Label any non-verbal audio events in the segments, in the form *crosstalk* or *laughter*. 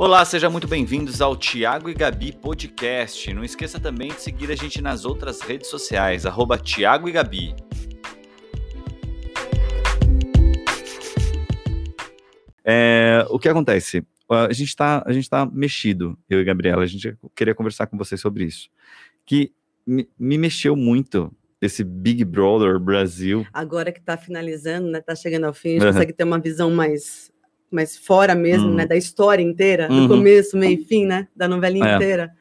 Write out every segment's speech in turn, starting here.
Olá, sejam muito bem-vindos ao Tiago e Gabi Podcast. Não esqueça também de seguir a gente nas outras redes sociais, arroba Tiago e Gabi. É, o que acontece? A gente está tá mexido, eu e Gabriela, a gente queria conversar com vocês sobre isso. Que me, me mexeu muito esse Big Brother Brasil. Agora que está finalizando, né? Tá chegando ao fim, a gente uhum. consegue ter uma visão mais, mais fora mesmo, uhum. né? Da história inteira, uhum. do começo, meio e fim, né? Da novelinha é. inteira.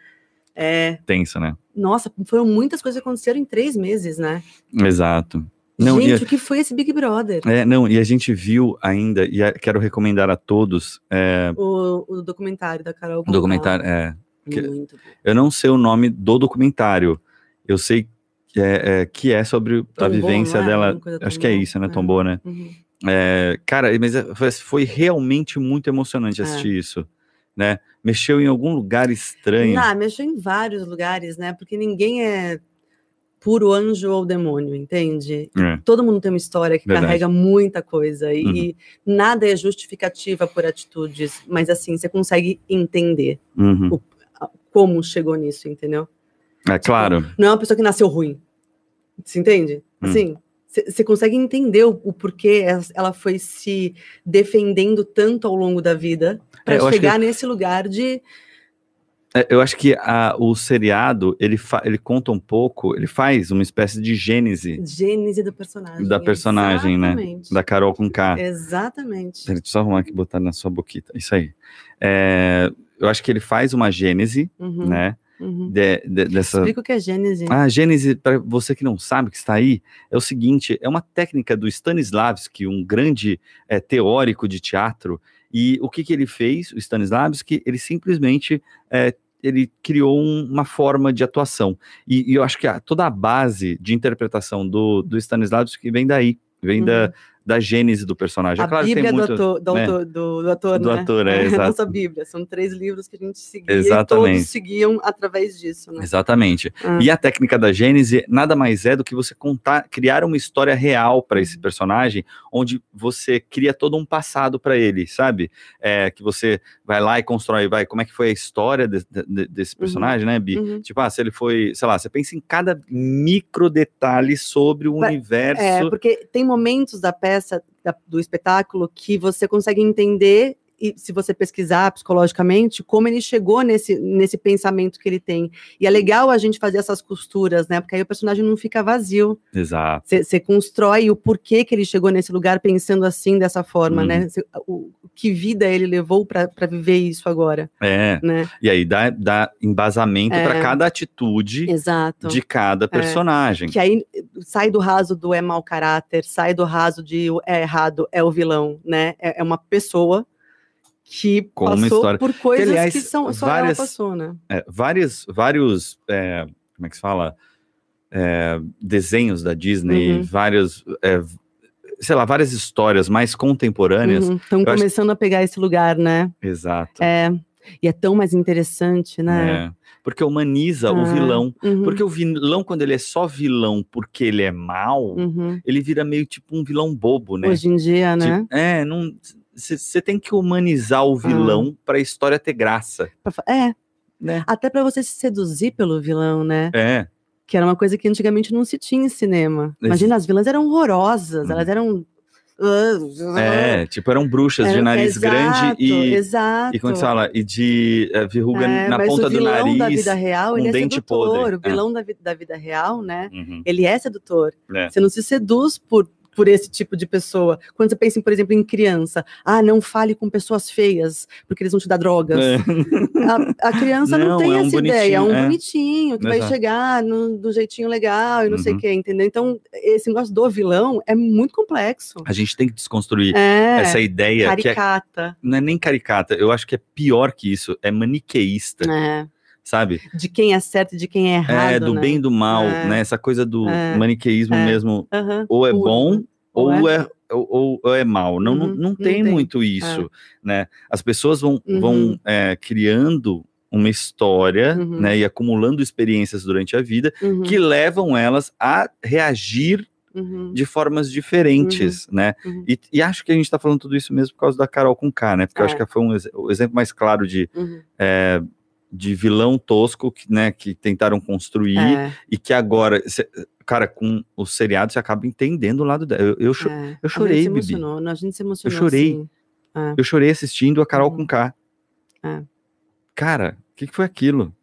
É. Tenso, né? Nossa, foram muitas coisas que aconteceram em três meses, né? Exato. Não, gente, a, o que foi esse Big Brother? É, não, e a gente viu ainda, e a, quero recomendar a todos. É, o, o, documentário da Carol. O documentário, é. Que. Eu não sei o nome do documentário. Eu sei que é, é que é sobre a vivência é? dela. Acho que é isso, né? É. Tombou, né? Uhum. É, cara, mas é, foi realmente muito emocionante assistir isso. Né? Mexeu em algum lugar estranho. Não, mexeu em vários lugares, né? Porque ninguém é puro anjo ou demônio, entende? É. Todo mundo tem uma história que Verdade. carrega muita coisa e uhum. nada é justificativa por atitudes, mas assim, você consegue entender uhum. o, como chegou nisso, entendeu? É tipo, claro. Não é uma pessoa que nasceu ruim. Você entende? Hum. Assim, você consegue entender o, o, porquê ela foi se defendendo tanto ao longo da vida para é, chegar que... nesse lugar de é, eu acho que a, o seriado, ele, fa, ele conta um pouco, ele faz uma espécie de gênese. Gênese do personagem. Da personagem, né? Exatamente. né? Da Carol com K. Exatamente. Deixa eu só arrumar aqui botar na sua boquita. Isso aí. É, eu acho que ele faz uma gênese, uhum. né? Uhum. De, de, dessa... Explica o que é Gênese. Ah, Gênese, para você que não sabe que está aí, é o seguinte: é uma técnica do Stanislavski, um grande é, teórico de teatro. E o que, que ele fez, o Stanislavski? Ele simplesmente é, ele criou um, uma forma de atuação. E, e, eu acho que a, toda a base de interpretação do, do Stanislavski vem daí, vem uhum. da, da gênese do personagem. É a é claro Bíblia muito, do, ator, do, né? autor, do, do ator, do né? ator, é, *laughs* exato. Nossa Bíblia, são três livros que a gente seguia Exatamente. e todos seguiam através disso. Né? Exatamente. Ah. E a técnica da gênese nada mais é do que você contar, criar uma história real para esse uhum. personagem, onde você cria todo um passado para ele, sabe? É, que você vai lá e constrói, vai, como é que foi a história de, de, desse uhum. personagem, uhum. né, Bi? Uhum. Tipo, ah, se ele foi, sei lá, você pensa em cada micro detalhe sobre o universo. É, porque tem momentos da peça da, do espetáculo que você consegue entender e se você pesquisar psicologicamente, como ele chegou nesse, nesse pensamento que ele tem. E é legal a gente fazer essas costuras, né? Porque aí o personagem não fica vazio. Exato. Você constrói o porquê que ele chegou nesse lugar pensando assim, dessa forma, né? Uhum. Cê, o, que vida ele levou para viver isso agora. É. Né? E aí dá, dá embasamento é. para cada atitude Exato. de cada é. personagem. É. Que aí sai do raso do é mau caráter, sai do raso de é errado, é o vilão, né? É, é uma pessoa que Com passou história... por coisas que, aliás, que são, só várias, ela passou, né? É, vários, vários é, como é que se fala? É, desenhos da Disney, uhum. vários, é, sei lá, várias histórias mais contemporâneas. Estão uhum. começando acho... a pegar esse lugar, né? Exato. É, e é tão mais interessante, né? É, porque humaniza ah, o vilão. Uhum. Porque o vilão, quando ele é só vilão porque ele é mal, uhum. ele vira meio tipo um vilão bobo, né? Hoje em dia, né? Tipo, é, não você tem que humanizar o vilão ah. para a história ter graça. É. Né? Até para você se seduzir pelo vilão, né? É. Que era uma coisa que antigamente não se tinha em cinema. Imagina, as vilãs eram horrorosas, hum. elas eram é, tipo, eram bruxas de nariz exato, grande e. Exato. E como você fala? E de uh, verruga é, na ponta do nariz. O vilão da vida real, um ele é sedutor. Podre. O vilão é. da, da vida real, né? Uhum. Ele é sedutor. É. Você não se seduz por, por esse tipo de pessoa. Quando você pensa, por exemplo, em criança, ah, não fale com pessoas feias, porque eles vão te dar drogas. É. A, a, criança não, não tem é essa um ideia, é um é. bonitinho que Exato. vai chegar no, do jeitinho legal e não uhum. sei o que, entendeu? Então, esse negócio do vilão é muito complexo. A gente tem que desconstruir é, essa ideia. É caricata. não é nem caricata, eu acho que é pior que isso, é maniqueísta. É sabe? De quem é certo e de quem é errado. É, do né? bem e do mal, é. né? Essa coisa do é. maniqueísmo é. mesmo. Uhum. Ou é Puro. bom, ou, ou é, é ou, ou, é mal. Não, uhum. não, não, tem, tem muito isso, é. né? As pessoas vão, uhum. vão é, criando uma história, uhum. né? E acumulando experiências durante a vida uhum. que levam elas a reagir uhum. de formas diferentes, uhum. né? Uhum. E, e, acho que a gente está falando tudo isso mesmo por causa da Carol com K, né? Porque é. eu acho é. que foi um, o exemplo mais claro de, uhum. é, de vilão tosco que, né, que tentaram construir é. e que agora, cê, cara, com o seriado você acaba entendendo o lado dela. Eu, eu, cho é. eu chorei, a gente se emocionou, A gente se emocionou. Eu chorei. Assim. Eu chorei assistindo a Carol com K. Cara, o que, que foi aquilo?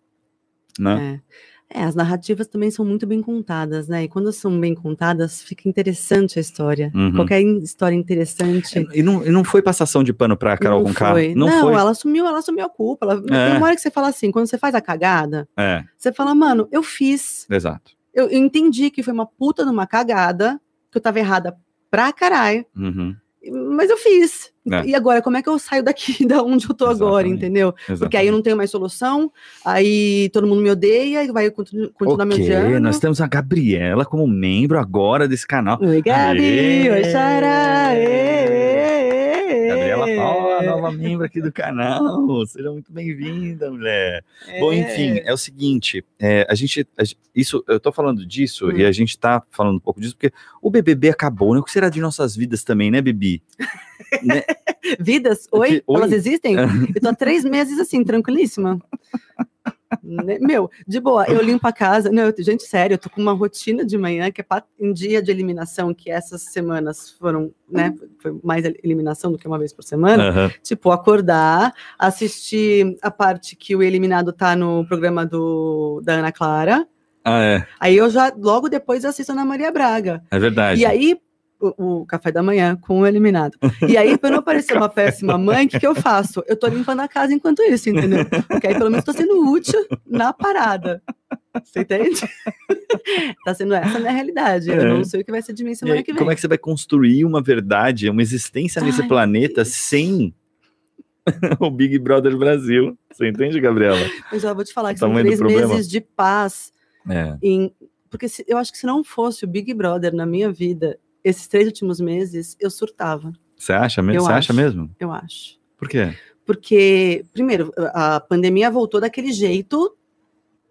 Né? É. É, as narrativas também são muito bem contadas, né? E quando são bem contadas, fica interessante a história. Uhum. Qualquer história interessante. É, e, não, e não foi passação de pano pra Carol não com foi. Não, não foi. ela assumiu, ela assumiu a culpa. Ela, é. Tem uma hora que você fala assim, quando você faz a cagada, é. você fala, mano, eu fiz. Exato. Eu, eu, entendi que foi uma puta numa cagada, que eu tava errada pra caralho. Uhum mas eu fiz. É. E agora, como é que eu saio daqui, *laughs* da onde eu tô Exatamente. agora, entendeu? Exatamente. Porque aí eu não tenho mais solução, aí todo mundo me odeia, vai continuar okay, me odiando. Nós temos a Gabriela como membro agora desse canal. Oi, Gabi! Oi, Xará! Gabriela Paula, nova membro aqui do canal. *laughs* Seja muito bem-vinda, mulher. É. Bom, enfim, é o seguinte, é, a, gente, a, isso, eu tô falando disso hum. e a gente tá falando um pouco disso porque o BBB acabou, né? O que será de nossas vidas também, né, Bibi? *laughs* né? Vidas? Oi? Oi? Elas existem? *laughs* eu tô há três meses assim, tranquilíssima. Né, meu, de boa, eu limpo a casa. Não, eu, gente, sério, eu tô com uma rotina de manhã que é em dia de eliminação, que essas semanas foram, né? Foi mais eliminação do que uma vez por semana. Uhum. Tipo, acordar, assistir a parte que o eliminado tá no programa do, da Ana Clara. Ah, é. Aí eu já, logo depois, assisto a Ana Maria Braga. É verdade. E aí, o, o, café da manhã com o eliminado. E aí, para não parecer *laughs* uma péssima mãe, o que, que eu faço? Eu tô limpando a casa enquanto isso, entendeu? Porque aí pelo menos tô sendo útil na parada. Você entende? *laughs* tá sendo essa a minha realidade. É. Eu não sei o que vai ser de mim semana aí, que vem. Como é que você vai construir uma verdade, uma existência nesse Ai, planeta Deus. sem *laughs* o Big Brother Brasil? Você entende, Gabriela? Mas eu vou te falar que são três meses de paz. É. Em... Porque se, eu acho que se não fosse o Big Brother na minha vida, esses três últimos meses, eu surtava. Você acha mesmo? Você acha mesmo? Eu acho. Por quê? Porque, primeiro, a pandemia voltou daquele jeito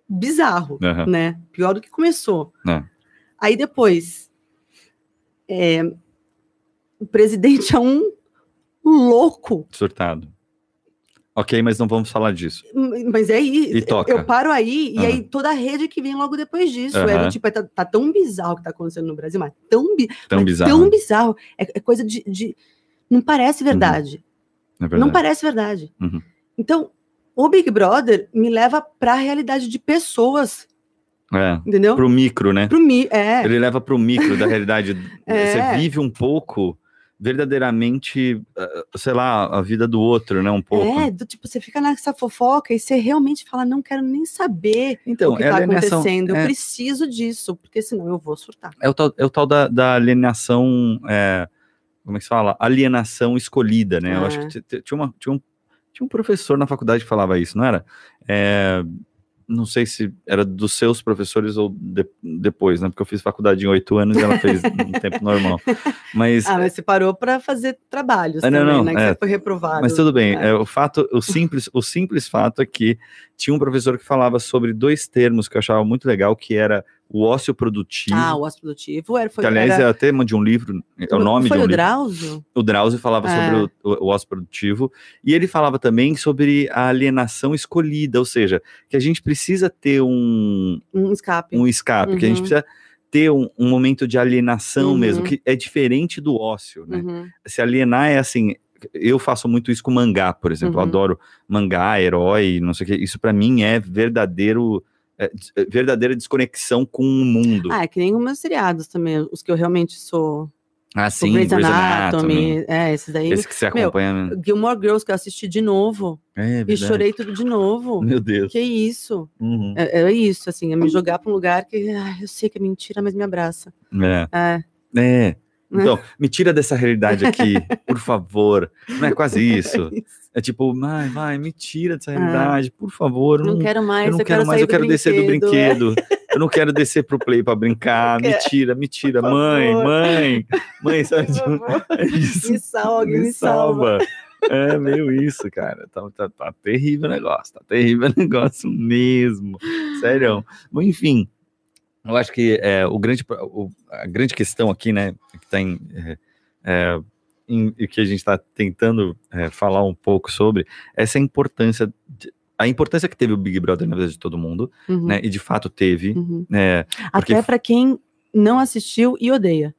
bizarro, uhum. né? Pior do que começou. É. Aí depois, é, o presidente é um louco. Surtado. Ok, mas não vamos falar disso. Mas é aí, eu, eu, paro aí, uhum. e aí toda a rede que vem logo depois disso. Uhum. É, tipo, é, tá, tá, tão bizarro o que tá acontecendo no Brasil, mas tão, bi tão mas bizarro. Tão bizarro. É, é coisa de, de, Não parece verdade. Uhum. É verdade. Não parece verdade. Uhum. Então, o Big Brother me leva para a realidade de pessoas. É, entendeu? Pro micro, né? Pro mi é. Ele leva pro micro da realidade. *laughs* é. Você vive um pouco verdadeiramente, ah, sei lá, a vida do outro, né? Um pouco. É, do, tipo, você fica nessa fofoca e você realmente fala, não quero nem saber então, o que é tá acontecendo, é... eu preciso disso, porque senão eu vou surtar. É o tal, é o tal da, da alienação, é, como é que se fala? Alienação escolhida, né? Eu acho é. que tinha, uma, tinha, um, tinha um professor na faculdade que falava isso, não era? É, não sei se era dos seus professores ou de, depois, né? Porque eu fiz faculdade em oito anos e ela fez no *laughs* tempo normal. Mas, ah, mas você parou para fazer trabalhos ah, não, também, não, né? Que é, você foi reprovado. Mas tudo bem. É. é. o fato, o simples, o simples fato é que tinha um professor que falava sobre dois termos que eu achava muito legal, que era o ócio produtivo. Ah, o ócio produtivo. Era, foi, que, aliás, era... é o tema de um livro, é o nome foi de um o livro. Drauzio? O Drauzio falava é. sobre o, o, ócio produtivo. E ele falava também sobre a alienação escolhida, ou seja, que a gente precisa ter um... Um escape. Um escape, uhum. que a gente uhum. precisa ter um, um momento de alienação uhum. mesmo, que é diferente do ócio, né? Uhum. Se alienar é assim, eu faço muito isso com mangá, por exemplo. Uhum. Eu adoro mangá, herói, não sei o que. Isso para mim é verdadeiro é, é, verdadeira desconexão com o mundo. Ah, é que nem os meus seriados também, os que eu realmente sou. Ah, sim, Grey's Anatomy, Anatomy. É, esses daí. Esse que você acompanha. Meu, Gilmore Girls, que eu assisti de novo. É, e chorei tudo de novo. Meu Deus. Que isso. Uhum. É, é, isso, assim, é me jogar para um lugar que ah, eu sei que é mentira, mas me abraça. É. É. é. Então, me tira dessa realidade aqui, *laughs* por favor. Não é quase isso. É tipo, vai, vai, me tira dessa ah. realidade, por favor. Não, não quero mais, eu não eu quero, mais, eu quero descer do brinquedo. Eu não quero descer pro play para brincar. Me tira, me tira, mãe, mãe, mãe, sabe? *laughs* É isso. Me salva, me, me salva. salva. É meio isso, cara. Tá, tá, tá terrível o negócio, tá terrível o *laughs* negócio mesmo. Sério. Enfim, eu acho que é, o grande, o, a grande questão aqui, né, que está em, é, é em, que a gente está tentando é, falar um pouco sobre essa importância de, a importância que teve o Big Brother na vida de todo mundo, uhum. né? E de fato teve. Uhum. Né, porque... Até para quem não assistiu e odeia.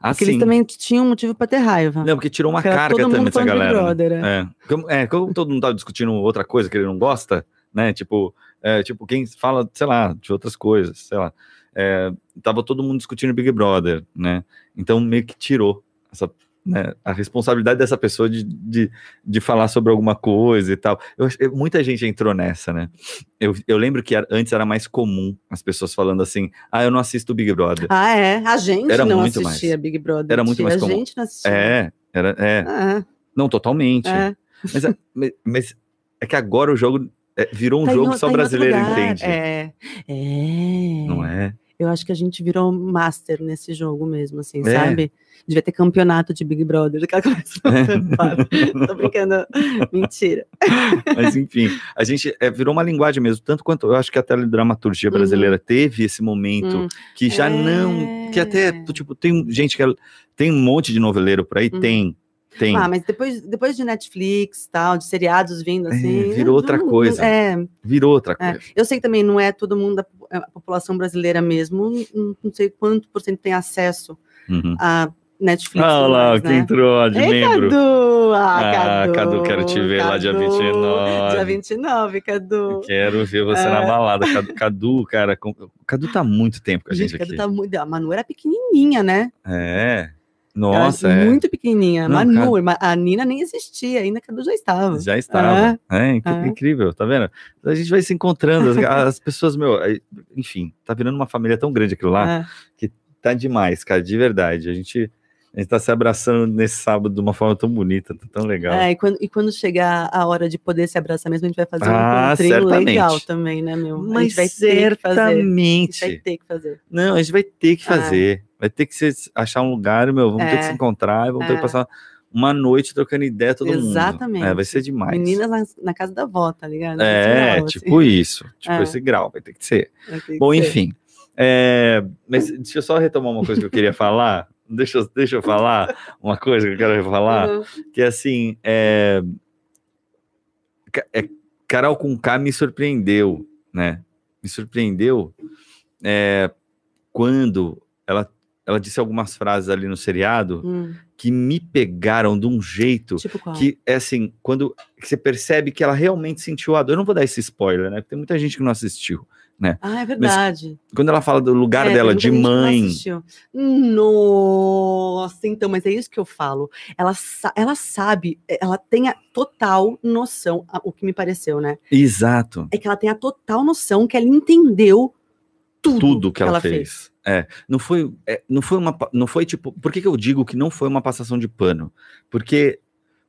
Ah, porque sim. eles também tinham motivo para ter raiva. Não, porque tirou uma porque carga também dessa galera. Brother, né? é. Como, é, como todo mundo tava discutindo outra coisa que ele não gosta, né? Tipo, é, tipo, quem fala, sei lá, de outras coisas, sei lá. É, tava todo mundo discutindo Big Brother, né? Então meio que tirou essa né, a responsabilidade dessa pessoa de, de, de, falar sobre alguma coisa e tal. Eu, eu, muita gente entrou nessa, né? Eu, eu lembro que antes era mais comum as pessoas falando assim: ah, eu não assisto Big Brother. Ah, é? A gente era não assistia mais. Big Brother. Era muito mais comum. A gente não assistia. É, era, é. Ah. Não, totalmente. É. Mas, é, mas é que agora o jogo é, virou um tá jogo só tá brasileiro entende. É. é. Não é? Eu acho que a gente virou master nesse jogo mesmo, assim, é. sabe? Devia ter campeonato de Big Brother. *laughs* É. Tô brincando. Mentira. *laughs* Mas enfim, a gente é, virou uma linguagem mesmo, tanto quanto eu acho que a teledramaturgia uhum. brasileira uhum. teve esse momento uhum. que já é. não. Que até, tipo, tem gente que tem um monte de noveleiro por aí, uhum. tem. Tem. Ah, mas depois, depois de Netflix, tal, de seriados vindo é, assim. É, virou outra coisa. É, virou outra é. coisa. Eu sei que também não é todo mundo da a população brasileira mesmo, não, não sei quanto por cento tem acesso uhum. a Netflix. Ah lá, mais, né? entrou de Ei, membro. Cadu! Ah, ah Cadu, Cadu, quero te ver Cadu, lá dia 29. Dia 29, Cadu. Quero ver você é. na balada. Cadu, Cadu, cara, Cadu tá muito tempo com a gente, gente Cadu aqui. Tá muito, a Manu era pequenininha, né? É. Nossa, é. Muito pequenininha. Não, Manu, cara... a Nina nem existia ainda, Cadu já estava. Já estava. É, é, é. incrível, tá vendo? A gente vai se encontrando, as, as pessoas, meu, enfim, tá virando uma família tão grande aquilo lá, é. que tá demais, cara, de verdade. A gente a gente tá se abraçando nesse sábado de uma forma tão bonita, tá tão legal. É, e quando, e quando chegar a hora de poder se abraçar mesmo, a gente vai fazer ah, um encontrinho legal também, né, meu? Mas a gente vai certamente. ter que fazer. A gente vai ter que fazer. Não, a gente vai ter que fazer. Ah. Vai ter que se, achar um lugar, meu, vamos é. ter que se é. encontrar, vamos é. ter que é. passar uma noite trocando ideia todo Exatamente. mundo. Exatamente. É, vai ser demais. Meninas na, na, casa da avó, tá ligado? É, grau, tipo assim. isso. Tipo é. esse grau, vai ter que ser. Que Bom, enfim. É, mas deixa eu só retomar uma coisa que eu queria *laughs* falar deixa, deixa eu falar uma coisa que eu quero falar, uhum. que é assim, é, é, Carol com K me surpreendeu, né? Me surpreendeu é, quando ela, ela disse algumas frases ali no seriado hum. que me pegaram de um jeito tipo que é assim, quando você percebe que ela realmente sentiu a dor. Eu não vou dar esse spoiler, né? Porque tem muita gente que não assistiu né? Ah, é verdade. Mas quando ela fala do lugar é, dela de mãe. Nossa, então, mas é isso que eu falo. Ela, ela sabe, ela tem a total noção, o que me pareceu, né? Exato. É que ela tem a total noção que ela entendeu tudo, tudo que, que ela, ela, fez. fez. É, não foi, é, não foi uma, não foi tipo, por que, que eu digo que não foi uma passação de pano? Porque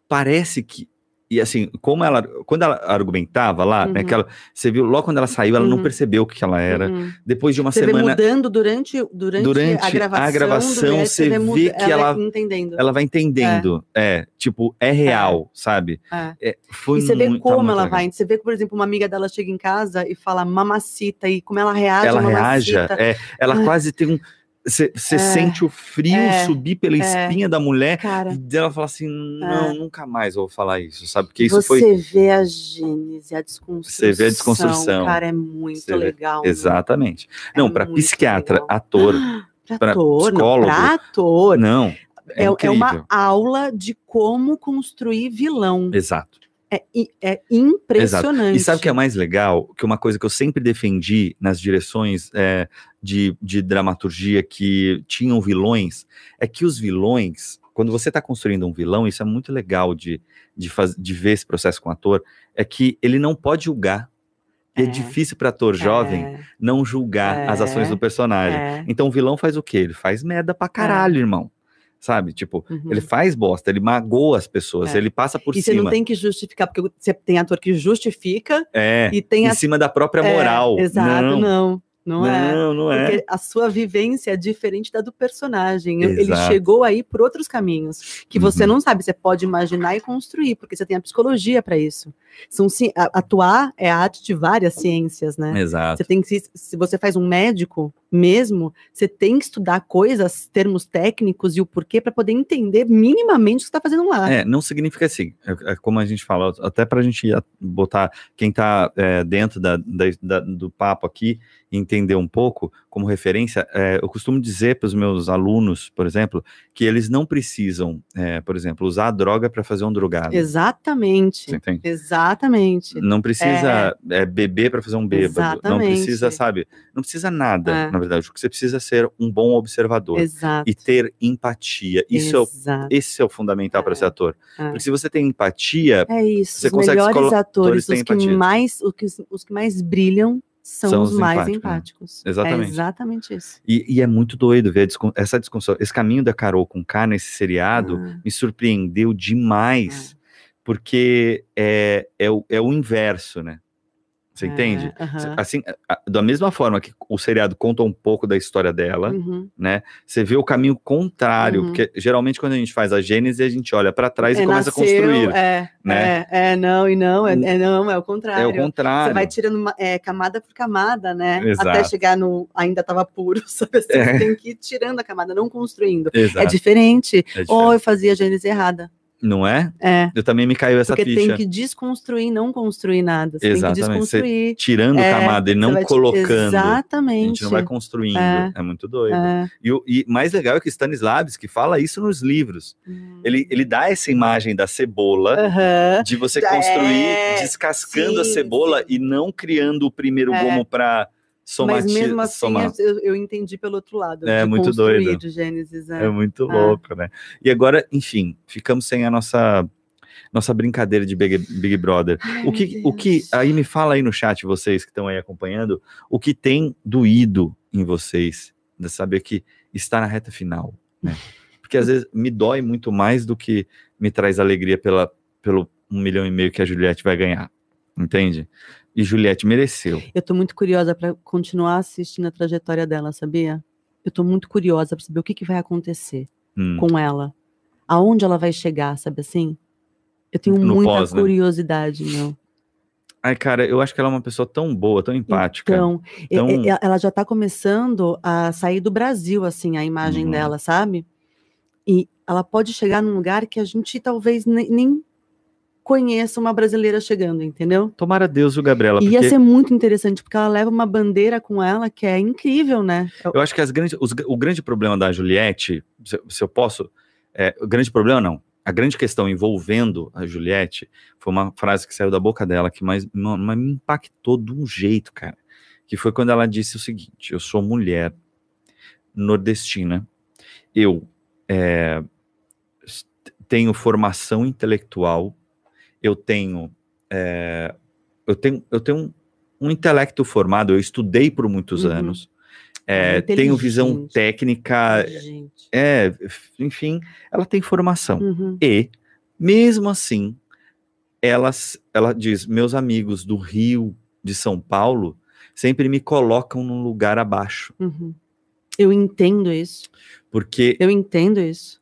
parece que e assim, como ela, quando ela argumentava lá, né, uhum. né, que ela, você viu, logo quando ela saiu, ela uhum. não percebeu o que ela era. Uhum. Depois de uma você semana. mudando durante, durante, durante a gravação. A gravação você, vê, vê que ela, ela, entendendo. ela vai entendendo. É, é tipo, é real, é. sabe? É. é foi e você vê como ela legal. vai. Você vê que, por exemplo, uma amiga dela chega em casa e fala mamacita, e como ela reage. Ela reage, é, ela ah. quase tem um você é, sente o frio é, subir pela é, espinha da mulher cara, e ela fala assim: não, é. nunca mais vou falar isso, sabe? Porque isso você foi. Você vê a gênese, a desconstrução. Você vê a desconstrução. Cara, é muito legal. Vê, exatamente. É não, para psiquiatra, legal. ator, *gasps* para psicólogo. Não, ator. Não. É, é uma aula de como construir vilão. Exato. É, é impressionante. Exato. E sabe o que é mais legal? Que uma coisa que eu sempre defendi nas direções é, de, de dramaturgia que tinham vilões, é que os vilões, quando você está construindo um vilão, isso é muito legal de, de, faz, de ver esse processo com o ator, é que ele não pode julgar. É, é difícil para ator jovem é. não julgar é. as ações do personagem. É. Então o vilão faz o quê? Ele faz merda pra caralho, irmão sabe? Tipo, uhum. ele faz bosta, ele magoa as pessoas, é. ele passa por e cima. E você não tem que justificar, porque você tem ator que justifica é, e tem em a... cima da própria é, moral. exato, não. não. Não, não é. Não, é. Porque a sua vivência é diferente da do personagem. Exato. Ele chegou aí por outros caminhos que você uhum. não sabe. Você pode imaginar e construir, porque você tem a psicologia para isso. São, atuar é a arte de várias ciências, né? Exato. Você tem que, se você faz um médico mesmo, você tem que estudar coisas, termos técnicos e o porquê para poder entender minimamente o que você está fazendo lá. É, não significa assim, é, é como a gente fala, até para a gente botar quem está é, dentro da, da, do papo aqui, entender um pouco, como referência, é, eu costumo dizer para os meus alunos, por exemplo, que eles não precisam, é, por exemplo, usar a droga para fazer um drogado. Exatamente. Entende? Exatamente. Não precisa é. é beber para fazer um bêbado. Exatamente. Não precisa, sabe? Não precisa nada, é. na verdade. O que você precisa é ser um bom observador. Exato. E ter empatia. Isso Exato. é o, esse é o fundamental para ser ator. Porque se você tem empatia, é isso. Você os consegue melhores atores, os que mais, os que, os que mais brilham são, são os, os mais empáticos. Né? Exatamente. É exatamente isso. E, e, é muito doido ver essa discussão. Esse caminho da Carol com K nesse seriado ah. me surpreendeu demais, ah. Porque é, é, o, é o inverso, né? Você é, entende? Assim, da mesma forma que o seriado conta um pouco da história dela, uhum. né? Você vê o caminho contrário, uhum. porque geralmente quando a gente faz a gênese, a gente olha para trás é, e começa nasceu, a construir. É, né? é, é, não, e não, é, é, não, é o contrário. É o contrário. Você vai tirando uma, é, camada por camada, né? Exato. Até chegar no ainda estava puro, *laughs* sabe? Você é. tem que ir tirando a camada, não construindo. É Exato. É diferente. Ou eu fazia a gênese errada. Não é? É. Eu também me caiu essa Porque ficha. tem que desconstruir, não construir nada. Você Exatamente. tem que desconstruir. Você tirando é, camada e não colocando. Exatamente. A gente não vai construindo. É, é muito doido. É. E, e mais legal é que Stanislavski fala isso nos livros. Hum. Ele, ele dá essa imagem da cebola, de você construir é. descascando sim, a cebola sim. e não criando o primeiro é. gomo para Somati Mas mesmo assim, eu, eu, entendi pelo outro lado. É muito doido. Gênesis, é. é muito é. louco, né? E agora, enfim, ficamos sem a nossa nossa brincadeira de Big, Big Brother. Ai, o que, o que aí me fala aí no chat vocês que estão aí acompanhando, o que tem doído em vocês de saber que está na reta final, né? Porque às vezes me dói muito mais do que me traz alegria pela pelo um milhão e meio que a Juliette vai ganhar, entende? E Juliette mereceu. Eu tô muito curiosa para continuar assistindo a trajetória dela, sabia? Eu tô muito curiosa para saber o que, que vai acontecer hum. com ela. Aonde ela vai chegar, sabe assim? Eu tenho no muita pós, né? curiosidade, né? meu. Ai, cara, eu acho que ela é uma pessoa tão boa, tão empática. Então, tão... ela já tá começando a sair do Brasil, assim, a imagem uhum. dela, sabe? E ela pode chegar num lugar que a gente talvez nem conheça uma brasileira chegando, entendeu? Tomara Deus, o Gabriela. Porque... Ia ser muito interessante, porque ela leva uma bandeira com ela que é incrível, né? Eu acho que as grandes, os, o grande problema da Juliette, se, se eu posso, é, o grande problema não, a grande questão envolvendo a Juliette foi uma frase que saiu da boca dela que mais, mais me impactou de um jeito, cara. Que foi quando ela disse o seguinte: Eu sou mulher nordestina, eu é, tenho formação intelectual eu tenho, é, eu tenho, eu tenho um, um, intelecto formado, eu estudei por muitos uhum. anos, é, tenho visão técnica, é, enfim, ela tem formação. Uhum. E, mesmo assim, elas, ela diz, meus amigos do Rio, de São Paulo, sempre me colocam num lugar abaixo. Uhum. Eu entendo isso. Porque. Eu entendo isso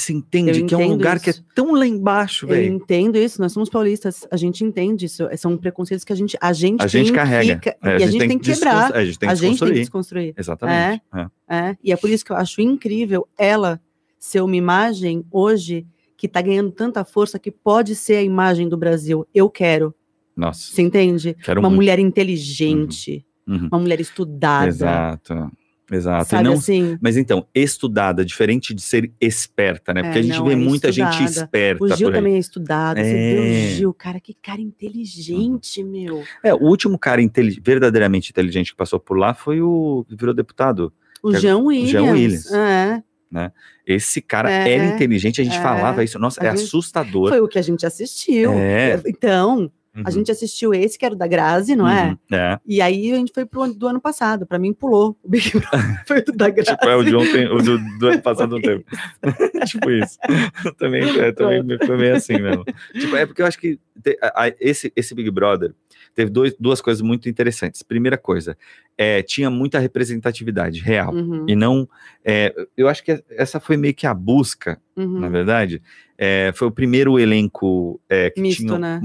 se entende que é um lugar isso. que é tão lá embaixo, velho. Eu entendo isso, nós somos paulistas, a gente entende isso, são preconceitos que a gente a gente, a gente carrega que, é, e a, gente, tem que quebrar, a gente tem que, a gente tem que desconstruir. Exatamente. É, é. é, e é por isso que eu acho incrível ela ser uma imagem hoje que está ganhando tanta força que pode ser a imagem do Brasil. Eu quero. Nossa. Você entende? Quero uma muito. mulher inteligente, uhum. Uhum. uma mulher estudada. Exato. Exato. Sabe não, assim? Mas então, estudada, diferente de ser esperta, né? Porque é, a gente não, vê é muita estudada. gente esperta. O Gil também é estudado. É... Você vê o é. Gil, cara, que cara inteligente, uhum. meu. É, o último cara verdadeiramente inteligente que passou por lá foi o que virou deputado. O Jean Williams. Jean Williams. É. Né? Esse cara é, era inteligente, a gente é, falava isso, nossa, é gente, assustador. Foi o que a gente assistiu. É. Então, Uhum. A gente assistiu esse, que era o da Grazi, não é? Uhum, é? E aí a gente foi pro do ano passado. Para mim, pulou o Big *laughs* Brother. foi o da Grazi. tipo, é o de ontem, o do, do ano passado não tempo. *laughs* tipo isso. *laughs* também, é, também foi meio assim mesmo. tipo, é porque eu acho que te, a, a, esse, esse Big Brother teve dois, duas coisas muito interessantes. Primeira coisa, é, tinha muita representatividade real. Uhum. E não. É, eu acho que essa foi meio que a busca, uhum. na verdade. É, foi o primeiro elenco é, que misto, tinha né?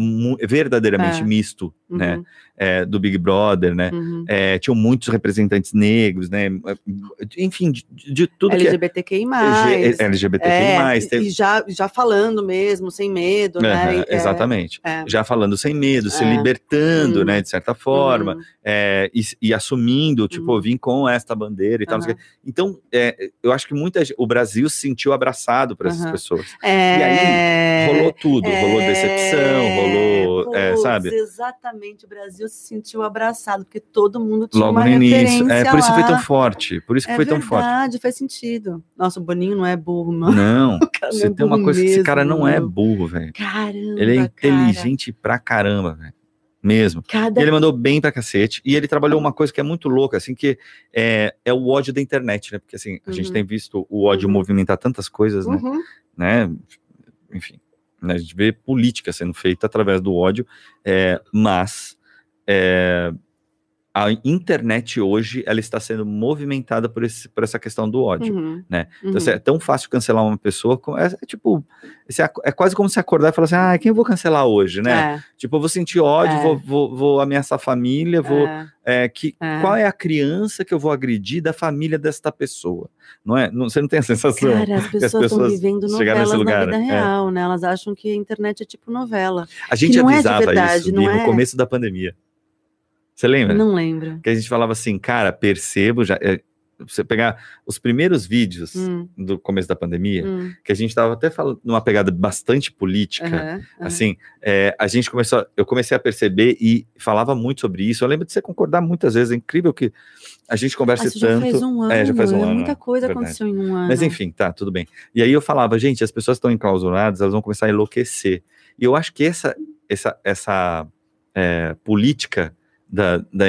verdadeiramente é. misto? Uhum. né? É, do Big Brother, né? Uhum. É, tinham muitos representantes negros, né? Enfim, de, de tudo LGBTQI+. que é, LGBTQI+. É, e já, já falando mesmo, sem medo, né? exatamente. Já falando sem medo, se libertando, uhum. né? De certa forma, uhum. e, e, assumindo, tipo, uhum. vim com esta bandeira e tal. Então, eu acho que muita o Brasil se sentiu abraçado por essas pessoas. É, aí rolou tudo, é, rolou decepção, rolou, é, sabe? Exatamente, o Brasil se sentiu abraçado, porque todo mundo tinha Logo uma no início. É, por isso foi tão forte, por isso que é foi verdade, tão forte. verdade, faz sentido. Nossa, o Boninho não é burro, mano. Não, *laughs* você é tem uma coisa mesmo, que esse cara não é burro, velho. Caramba, Ele é inteligente cara. pra caramba, velho mesmo. Cada... Ele mandou bem pra cacete. E ele trabalhou uma coisa que é muito louca, assim, que é, é o ódio da internet, né? Porque, assim, a uhum. gente tem visto o ódio uhum. movimentar tantas coisas, né? Uhum. né? enfim, né, a gente vê política sendo feita através do ódio, é, mas é, a internet hoje ela está sendo movimentada por, esse, por essa questão do ódio, uhum, né? Então, uhum. assim, é tão fácil cancelar uma pessoa, é, é tipo, é, é, quase como se acordar e falar assim, ah, quem eu vou cancelar hoje, né? É. Tipo, eu vou sentir ódio, é. vou, vou, vou, ameaçar a família, vou, é. que, qual é a criança que eu vou agredir da família desta pessoa? Não é? Não, você não tem a sensação Cara, as pessoas, estão vivendo novelas lugar, na vida real, né? Elas acham que a internet é tipo novela. A gente avisava isso no começo da pandemia. Você lembra? Não lembro. Que a gente falava assim, cara, percebo já. É, você pegar os primeiros vídeos hum. do começo da pandemia, hum. que a gente estava até falando numa pegada bastante política, uhum, uhum. assim, é, a gente começou, eu comecei a perceber e falava muito sobre isso. Eu lembro de você concordar muitas vezes, é incrível que a gente converse tanto. Já faz um ano, é, já faz um ano. Muita coisa verdade. aconteceu em um ano. Mas enfim, tá, tudo bem. E aí eu falava, gente, as pessoas estão enclausuradas, elas vão começar a enlouquecer. E eu acho que essa, essa, essa é, política da, da,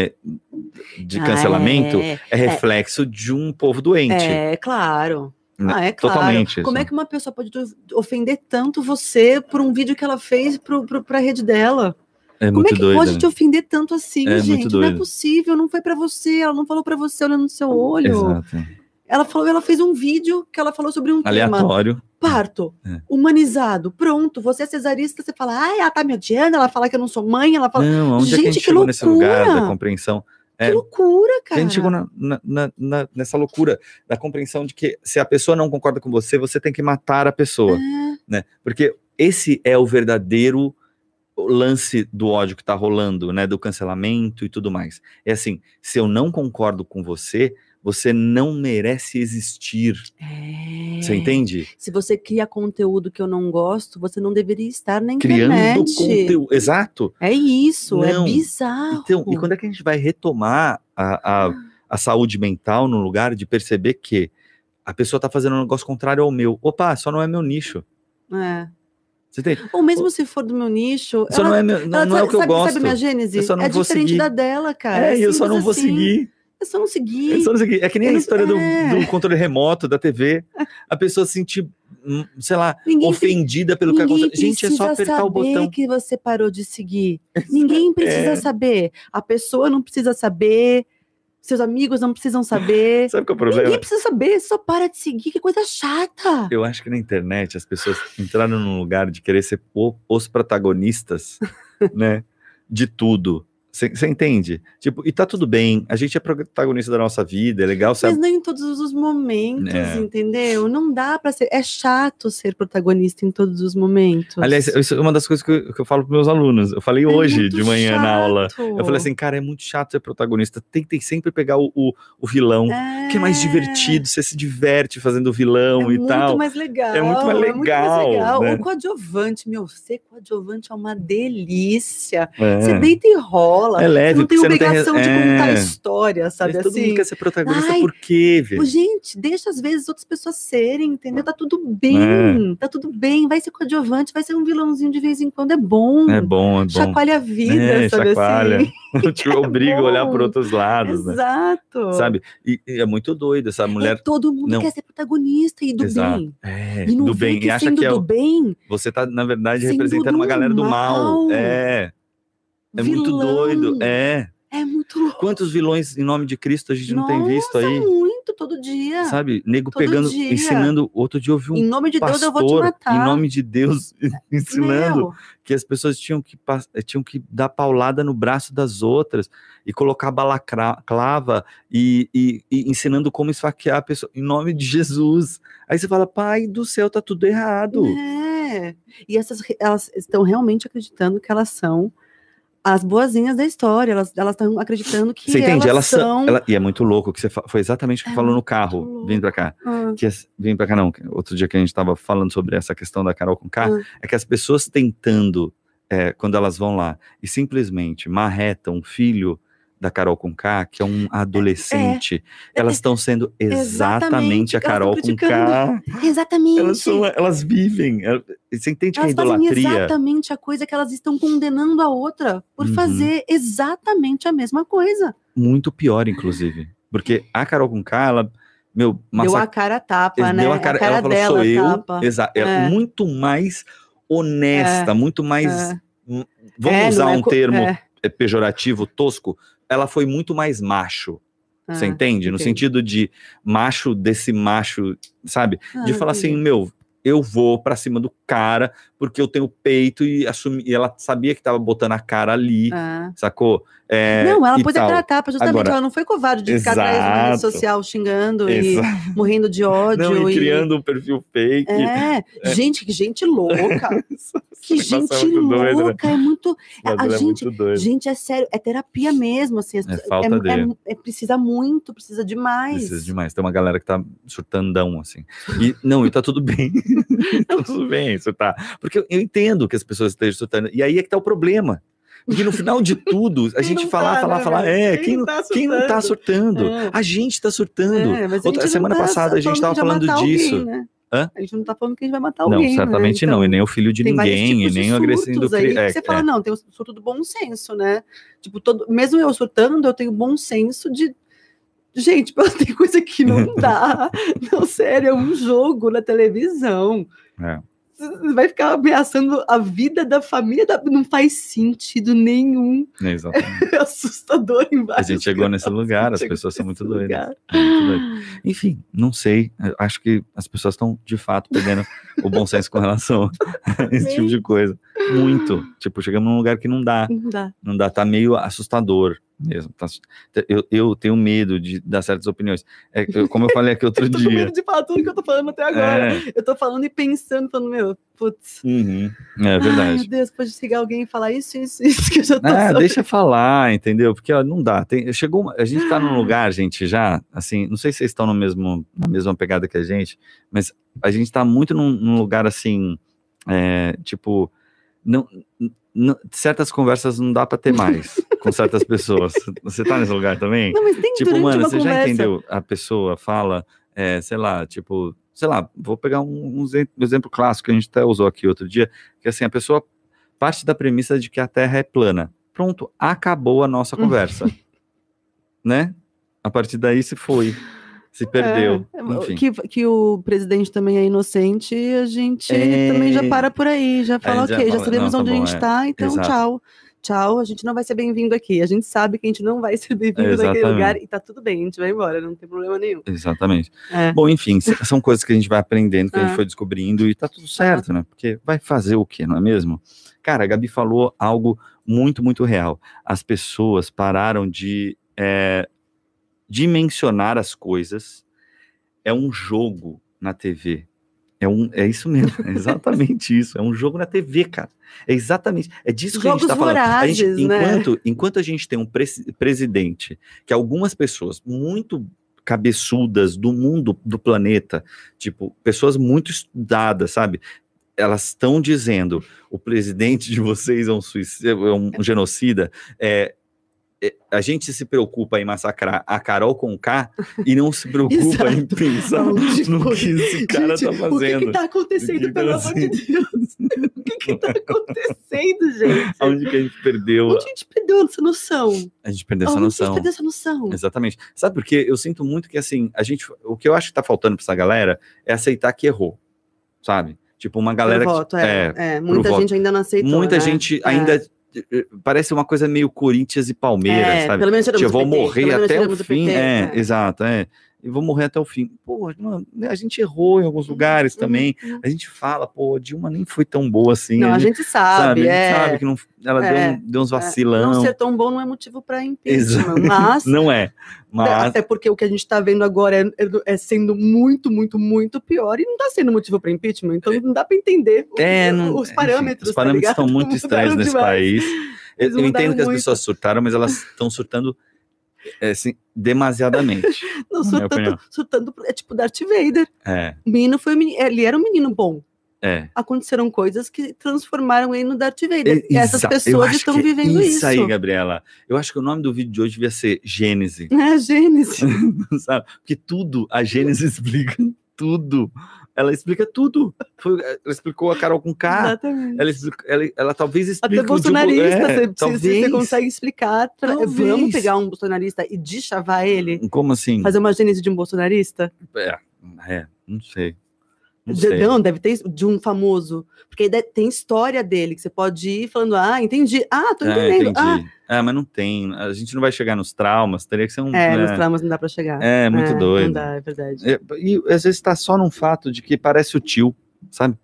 de cancelamento ah, é, é, reflexo é, de um povo doente. É, claro. Né? Ah, é claro. Totalmente. Como é que uma pessoa pode ofender tanto você por um vídeo que ela fez para a rede dela? É Como muito é que doido, pode né? te ofender tanto assim, é gente? Não é possível, não foi para você, ela não falou para você olhando no seu olho. Exato. Ela falou, ela fez um vídeo que ela falou sobre um aleatório. Tema, parto, é. humanizado, pronto. Você é cesarista, você fala, ah, ela tá me odiando, ela fala que eu não sou mãe, ela fala. Não, onde gente, é que a gente chegou loucura. nesse lugar da compreensão? É, que loucura, cara. A gente chegou na, na, na, nessa loucura da compreensão de que se a pessoa não concorda com você, você tem que matar a pessoa. É. Né? Porque esse é o verdadeiro lance do ódio que tá rolando, né? Do cancelamento e tudo mais. É assim, se eu não concordo com você, você não merece existir. É. Você entende? Se você cria conteúdo que eu não gosto, você não deveria estar na internet. Criando conteúdo. Exato. É isso, é não. é bizarro. Então, e quando é que a gente vai retomar a, a, a saúde mental no lugar de perceber que a pessoa está fazendo um negócio contrário ao meu? Opa, só não é meu nicho. É. Ou mesmo se for do meu nicho. Só ela, não é, meu, não, ela, não é o que sabe, eu gosto. Sabe minha gênese? é diferente seguir. da dela, cara. É, é eu só não vou assim. seguir. É só não seguir. É só não seguir. É que nem a história do, é. do, controle remoto da TV. A pessoa se sentir, hum, sei lá, ninguém, ofendida pelo que aconteceu. Gente, é só apertar o botão. que você parou de seguir. Ninguém precisa é. saber. A pessoa não precisa saber. Seus amigos não precisam saber. Sabe qual é o problema? Ninguém precisa saber, só para de seguir, que coisa chata. Eu acho que na internet as pessoas entraram num lugar de querer ser os protagonistas, *laughs* né? De tudo. Você entende? Tipo, e tá tudo bem, a gente é protagonista da nossa vida, é legal. Mas não em todos os momentos, é. entendeu? Não dá para ser. É chato ser protagonista em todos os momentos. Aliás, isso é uma das coisas que eu, que eu falo para meus alunos. Eu falei é hoje de manhã chato. na aula. Eu falei assim, cara, é muito chato ser protagonista. Tentem sempre pegar o, o, o vilão, é. que é mais divertido, você se diverte fazendo o vilão é e tal. É muito mais legal. É muito mais legal. É muito mais legal. Né? O coadjuvante, meu, ser coadjuvante é uma delícia. É. Você deita e rola É leve, não tem obrigação não tem... de contar é... história, sabe Mas assim? Todo mundo quer ser protagonista Ai, por quê, velho? Gente, deixa às vezes outras pessoas serem, entendeu? Tá tudo bem, é. tá tudo bem. Vai ser coadjuvante, vai ser um vilãozinho de vez em quando, é bom. É bom, é bom. Chacoalha a vida, é, sabe chacoalha. assim? *laughs* Te *laughs* obriga a olhar por outros lados, né? Exato. Né? Sabe? E, e, é muito doido essa mulher. É, todo mundo não. quer ser protagonista e do Exato. bem. É, e não do bem. e acha que é o bem. Você tá, na verdade, representando uma galera do mal. mal. É. É Vilão. muito doido. É. É muito louco. Quantos vilões em nome de Cristo a gente Nossa, não tem visto aí? muito, todo dia. Sabe? Nego todo pegando, dia. ensinando. Outro dia eu vi um Em nome de pastor, Deus eu vou te matar. Em nome de Deus, *laughs* ensinando Meu. que as pessoas tinham que, tinham que dar paulada no braço das outras e colocar balaclava e, e, e ensinando como esfaquear a pessoa em nome de Jesus. Aí você fala, pai do céu, tá tudo errado. É. E essas elas estão realmente acreditando que elas são as boazinhas da história, elas estão acreditando que você entende? elas, elas são... Ela, e é muito louco que você foi exatamente o que é falou no carro, vindo para cá. Ah. Que vindo para cá não, outro dia que a gente estava falando sobre essa questão da Carol com K, ah. é que as pessoas tentando é, quando elas vão lá e simplesmente marretam um filho da Carol com K, que é um adolescente, é, elas estão sendo exatamente, a Carol com K. Exatamente. Elas, são, elas vivem. Você entende elas que a idolatria. Exatamente a coisa que elas estão condenando a outra por uhum. fazer exatamente a mesma coisa. Muito pior, inclusive. Porque a Carol com K, ela. Meu, massa... Deu a cara tapa, né? Deu a cara, a cara ela falou, sou eu. Tapa. Exato. É. é. muito mais honesta, é. muito mais. É. Vamos é, usar um termo pejorativo, tosco, ela foi muito mais macho. Ah, você entende? No sentido de macho desse macho, sabe? Ah, de falar entendi. assim, meu, eu vou para cima do cara porque eu tenho peito e assumi, e ela sabia que tava botando a cara ali, ah. sacou? É, não, ela pôs a tapa, justamente, Agora, ela não foi covarde de exato, ficar atrás da rede social xingando exato. e morrendo de ódio. *laughs* Não, e, e criando um perfil fake. É, é. gente, que gente louca. *laughs* que gente é louca, é muito. A, é gente, muito gente, é sério, é terapia mesmo, assim. É, falta é, dele. É, precisa muito, precisa demais. Precisa demais. Tem uma galera que tá surtandão, assim. E, não, e tá tudo bem. *laughs* tá tudo bem, isso tá. Porque eu entendo que as pessoas estejam surtando. E aí é que tá o problema. Porque no final de *laughs* tudo, a gente falar, tá, falar, né, falar, é, quem, quem, tá quem não tá surtando? É. A gente tá surtando. É, Outra, semana tá passada a gente tava falando disso. Alguém, né? Hã? A gente não tá falando que a gente vai matar alguém. Não, certamente né? então, não, e nem o filho de ninguém, e nem o agressivo do aí, é, Você é. fala, não, tem o surto do bom senso, né? Tipo, todo, mesmo eu surtando, eu tenho bom senso de. Gente, *laughs* tem coisa que não *laughs* dá. não, sério, é um jogo na televisão. É vai ficar ameaçando a vida da família, da... não faz sentido nenhum. É exatamente. É *laughs* assustador embaixo. A gente chegou nesse lugar, as pessoas são muito doidas. muito doidas. Enfim, não sei, acho que as pessoas estão de fato perdendo o bom senso com relação a *laughs* esse tipo de coisa. Muito. Tipo, chegamos num lugar que não dá. Não dá. Não dá, tá meio assustador mesmo. Tá, eu, eu tenho medo de dar certas opiniões. É, eu, como eu falei aqui *laughs* outro eu dia. medo de falar tudo que eu tô falando até agora. É. Eu tô falando e pensando, falando, meu, putz. Uhum. É verdade. Ai, meu Deus, pode chegar alguém e falar isso, isso, isso que eu já tô Ah, deixa falar, entendeu? Porque ó, não dá. Tem, chegou, a gente tá num lugar, gente, já, assim, não sei se vocês estão no mesmo, na mesma pegada que a gente, mas a gente tá muito num, num lugar assim, é, tipo, não, certas conversas não dá para ter mais *laughs* com certas pessoas. Você tá nesse lugar também? Não, mas tem tipo, mano, você conversa. já entendeu? A pessoa fala, é, sei lá, tipo, sei lá, vou pegar um, um, exemplo clássico que a gente até usou aqui outro dia, que assim, a pessoa parte da premissa de que a Terra é plana. Pronto, acabou a nossa conversa. *laughs* né? A partir daí se foi se perdeu. É, que, que o presidente também é inocente, a gente é... também já para por aí, já fala, ok, já, já sabemos não, tá onde bom, a gente está, é. então Exato. tchau. Tchau, a gente não vai ser bem-vindo aqui. A gente sabe que a gente não vai ser bem-vindo naquele lugar e tá tudo bem, a gente vai embora, não tem problema nenhum. Exatamente. É. Bom, enfim, são coisas que a gente vai aprendendo, que a gente é. foi descobrindo e tá tudo certo, né? Porque vai fazer o quê, não é mesmo? Cara, a Gabi falou algo muito, muito real. As pessoas pararam de é, dimensionar as coisas é um jogo na TV. É, um, é isso mesmo, é exatamente isso. É um jogo na TV, cara. É exatamente. É disso que Jogos a gente está falando. A gente, né? enquanto, enquanto a gente tem um pre presidente que algumas pessoas muito cabeçudas do mundo, do planeta, tipo, pessoas muito estudadas, sabe? Elas estão dizendo o presidente de vocês é um suicida, é um genocida, é, a gente se preocupa em massacrar a Carol com K e não se preocupa em *laughs* pensar não, tipo, no que esse cara gente, tá fazendo. O que, que tá acontecendo, que pelo tá amor de Deus? *laughs* o que que tá acontecendo, gente? Onde que a gente perdeu? Onde a gente perdeu essa noção? A gente perdeu essa noção. A gente perdeu essa noção. Exatamente. Sabe por quê? Eu sinto muito que, assim, a gente, o que eu acho que tá faltando pra essa galera é aceitar que errou, sabe? Tipo, uma galera voto, que... É, é, é muita gente voto. ainda não aceitou, Muita né? gente ainda parece uma coisa meio Corinthians e Palmeiras, é, sabe? Pelo menos eu vou morrer até o fim. PT, é, é, exato, é e vou morrer até o fim. Pô, mano, a gente errou em alguns lugares uhum, também. Uhum. A gente fala, pô, Dilma nem foi tão boa assim. Não, a gente, a gente sabe, sabe, é. A gente sabe que não, ela é, deu, deu uns vacilão. Não ser tão bom não é motivo para impeachment, *laughs* mas... não é. Mas... Até porque o que a gente está vendo agora é, é, é, sendo muito, muito, muito pior e não está sendo motivo para impeachment. Então não dá para entender é, não, os parâmetros. Os tá parâmetros tá estão muito *laughs* estranhos nesse demais. país. Eu, eu entendo que as pessoas surtaram, mas elas estão surtando é, assim, demasiadamente. *laughs* Não, surtando, surtando, é tipo Darth Vader. É. O menino foi, ele era um menino bom. É. Aconteceram coisas que transformaram ele no Darth Vader. É, e essas pessoas estão vivendo isso. Isso aí, Gabriela. Eu acho que o nome do vídeo de hoje devia ser Gênese. *laughs* É, Gênese. *laughs* Sabe? Porque tudo, a Gênese explica tudo ela explica tudo. Foi, ela explicou a Carol com K. Exatamente. Ela, ela, ela talvez explique Até bolsonarista, é, você, talvez, você consegue explicar. Talvez. Vamos pegar um bolsonarista e deschavar ele? Como assim? Fazer uma gênese de um bolsonarista? É, é não sei. Não, não, deve ter de um famoso. Porque tem história dele, que você pode ir falando, ah, entendi. Ah, tô é, entendendo. É, ah. É, mas não tem. A gente não vai chegar nos traumas, teria que ser um. É, né? nos traumas não dá pra chegar. É, muito é, doido. Não dá, é verdade. É, e às vezes tá só num fato de que parece o tio, sabe?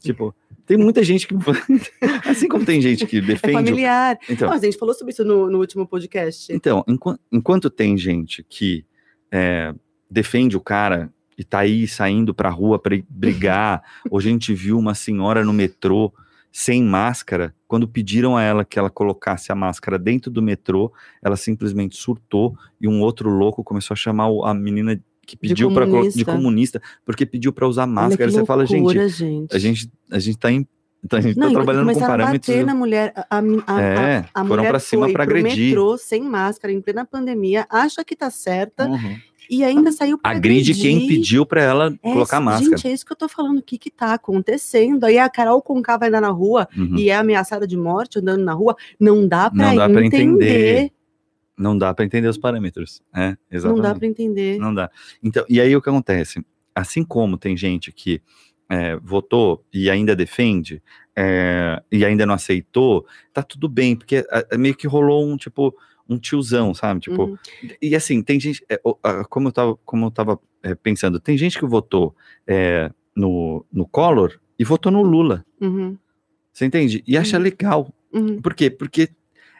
Tipo, tem muita gente que. *laughs* assim como tem gente que é defende. É familiar. Então, a gente falou sobre isso no, no último podcast. Então, enquanto, enquanto tem gente que é, defende o cara e tá aí saindo pra rua para brigar. *laughs* Hoje a gente viu uma senhora no metrô sem máscara. Quando pediram a ela que ela colocasse a máscara dentro do metrô, ela simplesmente surtou e um outro louco começou a chamar a menina que pediu para de comunista porque pediu para usar máscara. Você loucura, fala, gente, gente, a gente a gente tá em então a gente tá trabalhando com parâmetros. A bater na mulher, a, a, é, a, a foram para cima para agredir. metrô sem máscara em plena pandemia, acha que tá certa uhum e ainda saiu para Agride quem pediu para ela é, colocar máscara. Gente, é isso que eu tô falando. O que que tá acontecendo? Aí a Carol Conká vai andar na rua uhum. e é ameaçada de morte andando na rua. Não dá para entender. entender. Não dá para entender os parâmetros. É, exatamente. Não dá para entender. Não dá. Então, e aí o que acontece? Assim como tem gente que é, votou e ainda defende, é, e ainda não aceitou, tá tudo bem, porque é, meio que rolou um tipo um tiozão, sabe? Tipo, uhum. e assim, tem gente, é, como eu tava, como eu tava é, pensando, tem gente que votou é, no, no Collor e votou no Lula. Uhum. Você entende? E acha uhum. legal. Uhum. Por quê? Porque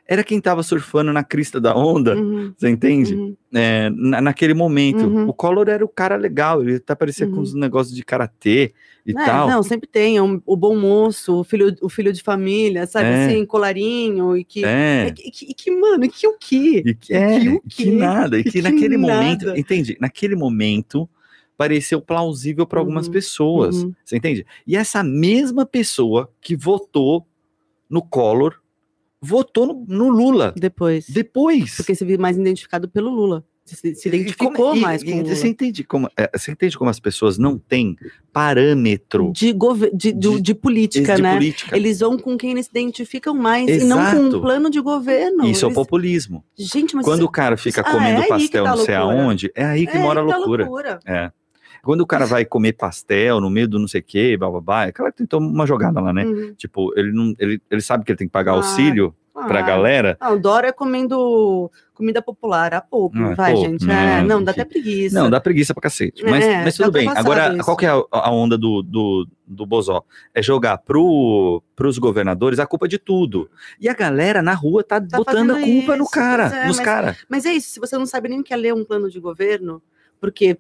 era quem estava surfando na crista da onda, uhum. você entende? Uhum. É, na, naquele momento. Uhum. O Collor era o cara legal, ele até parecia com os uhum. negócios de karatê e é, tal. Não, sempre tem, um, o bom moço, o filho, o filho de família, sabe é. assim, colarinho, e que, é. e, que, e que, mano, e que o quê? E que, é, que, o quê? que nada, e que, que naquele nada. momento, entende? Naquele momento pareceu plausível para algumas uhum. pessoas, uhum. você entende? E essa mesma pessoa que votou no Collor votou no, no, Lula. Depois. Depois. Porque se viu mais identificado pelo Lula. Se, se identificou como, mais e, com Lula. Você entende, como, é, você entende como as pessoas não têm parâmetro de, de, de, de política, né? Política. Eles vão com quem eles se identificam mais Exato. e não com um plano de governo. Isso eles... é o populismo. Gente, mas Quando isso... o cara fica ah, comendo é pastel tá não sei aonde, é aí que é mora a tá loucura. loucura. É. Quando o cara vai comer pastel no meio do não sei o que, bababá, é claro que tentou uma jogada lá, né? Uhum. Tipo, ele não, ele, ele sabe que ele tem que pagar ah, auxílio ah, pra galera. Ah, o Dória comendo comida popular, a pouco, ah, vai, gente. É, não, dá até preguiça. Não, dá preguiça pra cacete. Mas, é, mas tudo bem. Agora, isso. qual que é a, a onda do, do, do Bozó? É jogar pro, pros governadores a culpa de tudo. E a galera na rua tá, tá botando a culpa isso, no cara, é, nos caras. Mas é isso, se você não sabe nem o que é ler um plano de governo, porque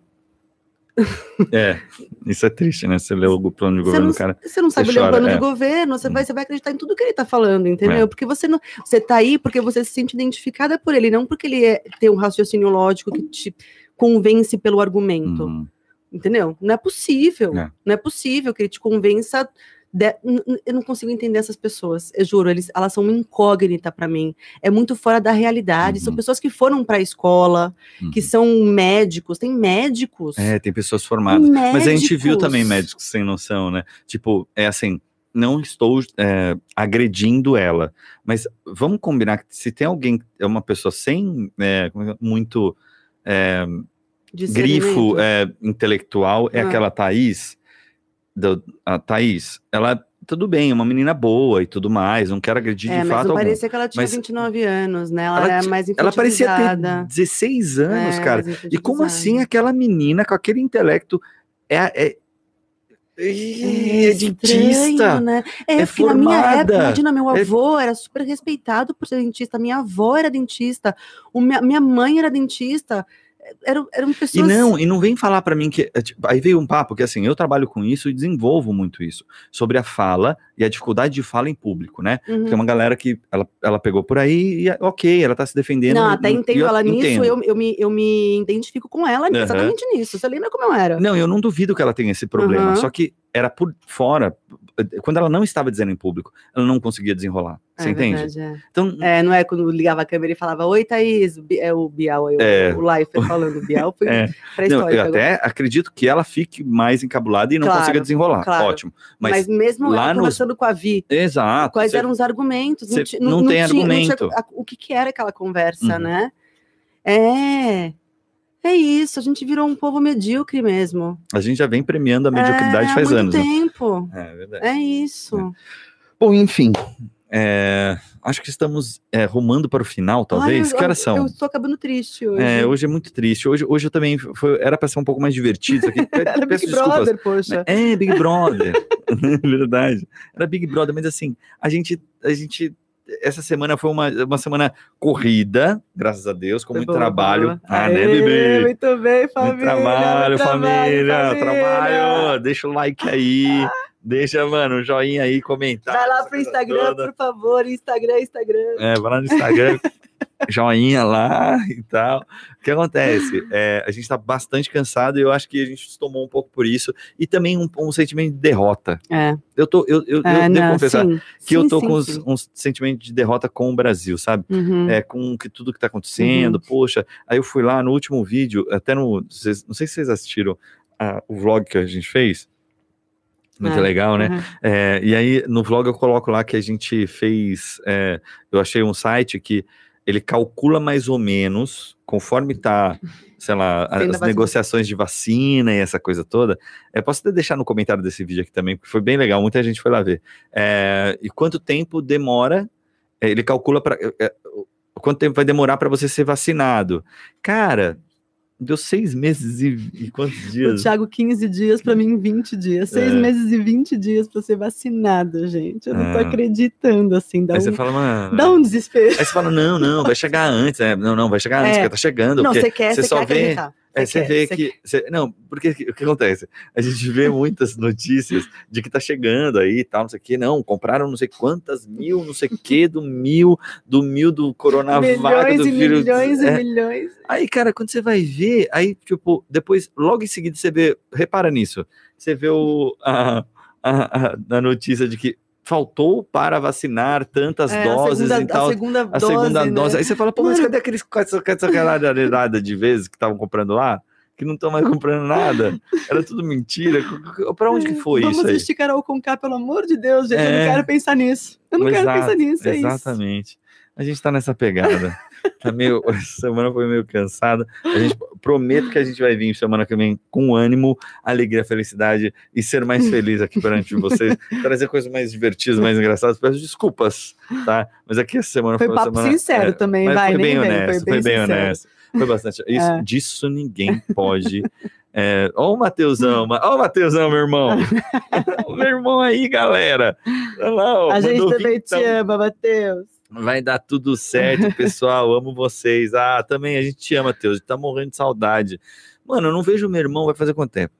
é, isso é triste, né? Você lê o plano de governo do cara. Você não sabe ler o plano é. de governo, você vai, você vai acreditar em tudo que ele tá falando, entendeu? É. Porque você não. Você tá aí porque você se sente identificada por ele, não porque ele é, tem um raciocínio lógico que te convence pelo argumento. Uhum. Entendeu? Não é possível. É. Não é possível que ele te convença de, eu não consigo entender essas pessoas, eu juro, eles, elas são uma incógnita para mim. É muito fora da realidade. Uhum. São pessoas que foram para a escola, uhum. que são médicos, tem médicos. É, tem pessoas formadas. Médicos. Mas a gente viu também médicos sem noção, né? Tipo, é assim, não estou é, agredindo ela, mas vamos combinar que se tem alguém, é uma pessoa sem é, é muito é, grifo é, intelectual, é ah. aquela Thaís do, a Thaís, ela tudo bem, uma menina boa e tudo mais, não quero agredir é, de fato. Mas parecia que ela tinha mas 29 anos, né? Ela, ela era mais Ela parecia ter 16 anos, é, cara. E como assim aquela menina com aquele intelecto é, é é, é dentista, né? É, é formada. na minha época, imagina, meu é avô é... era super respeitado por ser dentista, minha avó era dentista, minha, minha mãe era dentista eram, eram pessoas. E não, e não vem falar para mim que. É, tipo, aí veio um papo que assim, eu trabalho com isso e desenvolvo muito isso. Sobre a fala e a dificuldade de fala em público, né? Uhum. Porque é uma galera que ela, ela pegou por aí e ok, ela tá se defendendo. Não, até entendo ela nisso, eu, eu, me, eu me identifico com ela uhum. exatamente nisso. Você lembra como eu era? Não, eu não duvido que ela tenha esse problema. Uhum. Só que era por fora, quando ela não estava dizendo em público, ela não conseguia desenrolar. Você é entende? Verdade, é. Então, é, não é quando ligava a câmera e falava, oi, Thaís, é o Bial, é, o, o Leifert falando, Bial foi *laughs* é. não, Eu até acredito que ela fique mais encabulada e não claro, consiga desenrolar. Claro. Ótimo. Mas, Mas mesmo lá conversando nos... com a Vi, Exato, quais eram os argumentos? Não, não, não, tem tinha, argumento. Tinha, o que, que era aquela conversa, uhum. né? É. É isso, a gente virou um povo medíocre mesmo. A gente já vem premiando a mediocridade é, faz há muito anos. Né? tempo. Né? É verdade. É isso. É. Bom, enfim. É, acho que estamos é, rumando para o final, talvez. Ai, que horas são? Eu estou acabando triste hoje. É, hoje é muito triste. Hoje, hoje eu também. Foi, era para ser um pouco mais divertido. Aqui. *laughs* era Big desculpas. Brother, poxa. É, Big Brother. *laughs* *laughs* Verdade. Era Big Brother, mas assim, a gente. A gente essa semana foi uma, uma semana corrida, graças a Deus, com foi muito boa, trabalho. Boa. Ah, né, bebê? Muito bem, família. Muito trabalho, família, família. Trabalho. Deixa o like aí. Deixa, mano, um joinha aí, comentar. Vai lá pro Instagram, toda. por favor. Instagram, Instagram. É, vai lá no Instagram. *laughs* joinha lá e tal. O que acontece? É, a gente está bastante cansado e eu acho que a gente tomou um pouco por isso e também um, um sentimento de derrota. É. Eu tô, eu, eu, é, eu devo confessar sim. que sim, eu tô sim, com uns, um sentimento de derrota com o Brasil, sabe? Uhum. É, com que, tudo que tá acontecendo, uhum. poxa. Aí eu fui lá no último vídeo, até no, vocês, não sei se vocês assistiram a, o vlog que a gente fez. Muito é, legal, né? Uhum. É, e aí, no vlog eu coloco lá que a gente fez. É, eu achei um site que ele calcula mais ou menos, conforme tá, sei lá, as negociações de vacina e essa coisa toda. É, posso até deixar no comentário desse vídeo aqui também, porque foi bem legal, muita gente foi lá ver. É, e quanto tempo demora, é, ele calcula para. É, quanto tempo vai demorar para você ser vacinado. Cara, Deu seis meses e, e quantos dias? O Thiago, 15 dias, para mim, 20 dias. Seis é. meses e 20 dias para ser vacinado, gente. Eu não tô é. acreditando, assim. Dá aí um, você fala, mano. Dá um desespero. Aí você fala, não, não, vai chegar antes. É, não, não, vai chegar antes, é. porque tá chegando. Não, você quer, você só quer vê. Acreditar. É, você vê que. Cê, não, porque o que acontece? A gente vê muitas notícias de que tá chegando aí e tal, não sei o que. Não, compraram não sei quantas mil, não sei o que, do mil, do mil do coronavírus. Milhões do e vírus, milhões é. e milhões. Aí, cara, quando você vai ver, aí, tipo, depois, logo em seguida, você vê. Repara nisso. Você vê o, a, a, a, a notícia de que faltou para vacinar tantas é, doses segunda, e tal. A segunda, a dose, segunda né? dose. Aí você fala, pô, mas cadê aqueles essa, de vezes que estavam comprando lá? Que não estão mais comprando nada. Era tudo mentira. Para onde que foi Vamos isso? Vamos esticar o Conká, pelo amor de Deus, gente. É, eu não é. quero pensar nisso. Eu não Exato, quero pensar nisso. É exatamente. Isso. A gente está nessa pegada. Tá meio, *laughs* essa semana foi meio cansada. A gente prometo que a gente vai vir semana que vem com ânimo, alegria, felicidade e ser mais *laughs* feliz aqui perante vocês, trazer coisas mais divertidas, mais engraçadas. Peço desculpas, tá? Mas aqui essa semana foi, foi papo semana, sincero é, também, vai, foi bem, honesto, foi bem, foi bem honesto. Foi bastante. *laughs* Isso, é. Disso ninguém pode. É, ó o Mateusão, ó o Mateusão, meu irmão. meu irmão aí, galera. Lá, ó, a gente também te ama, Mateus. Vai dar tudo certo, pessoal. Amo vocês. Ah, também a gente te ama, Teus. Tá morrendo de saudade. Mano, eu não vejo meu irmão, vai fazer quanto tempo?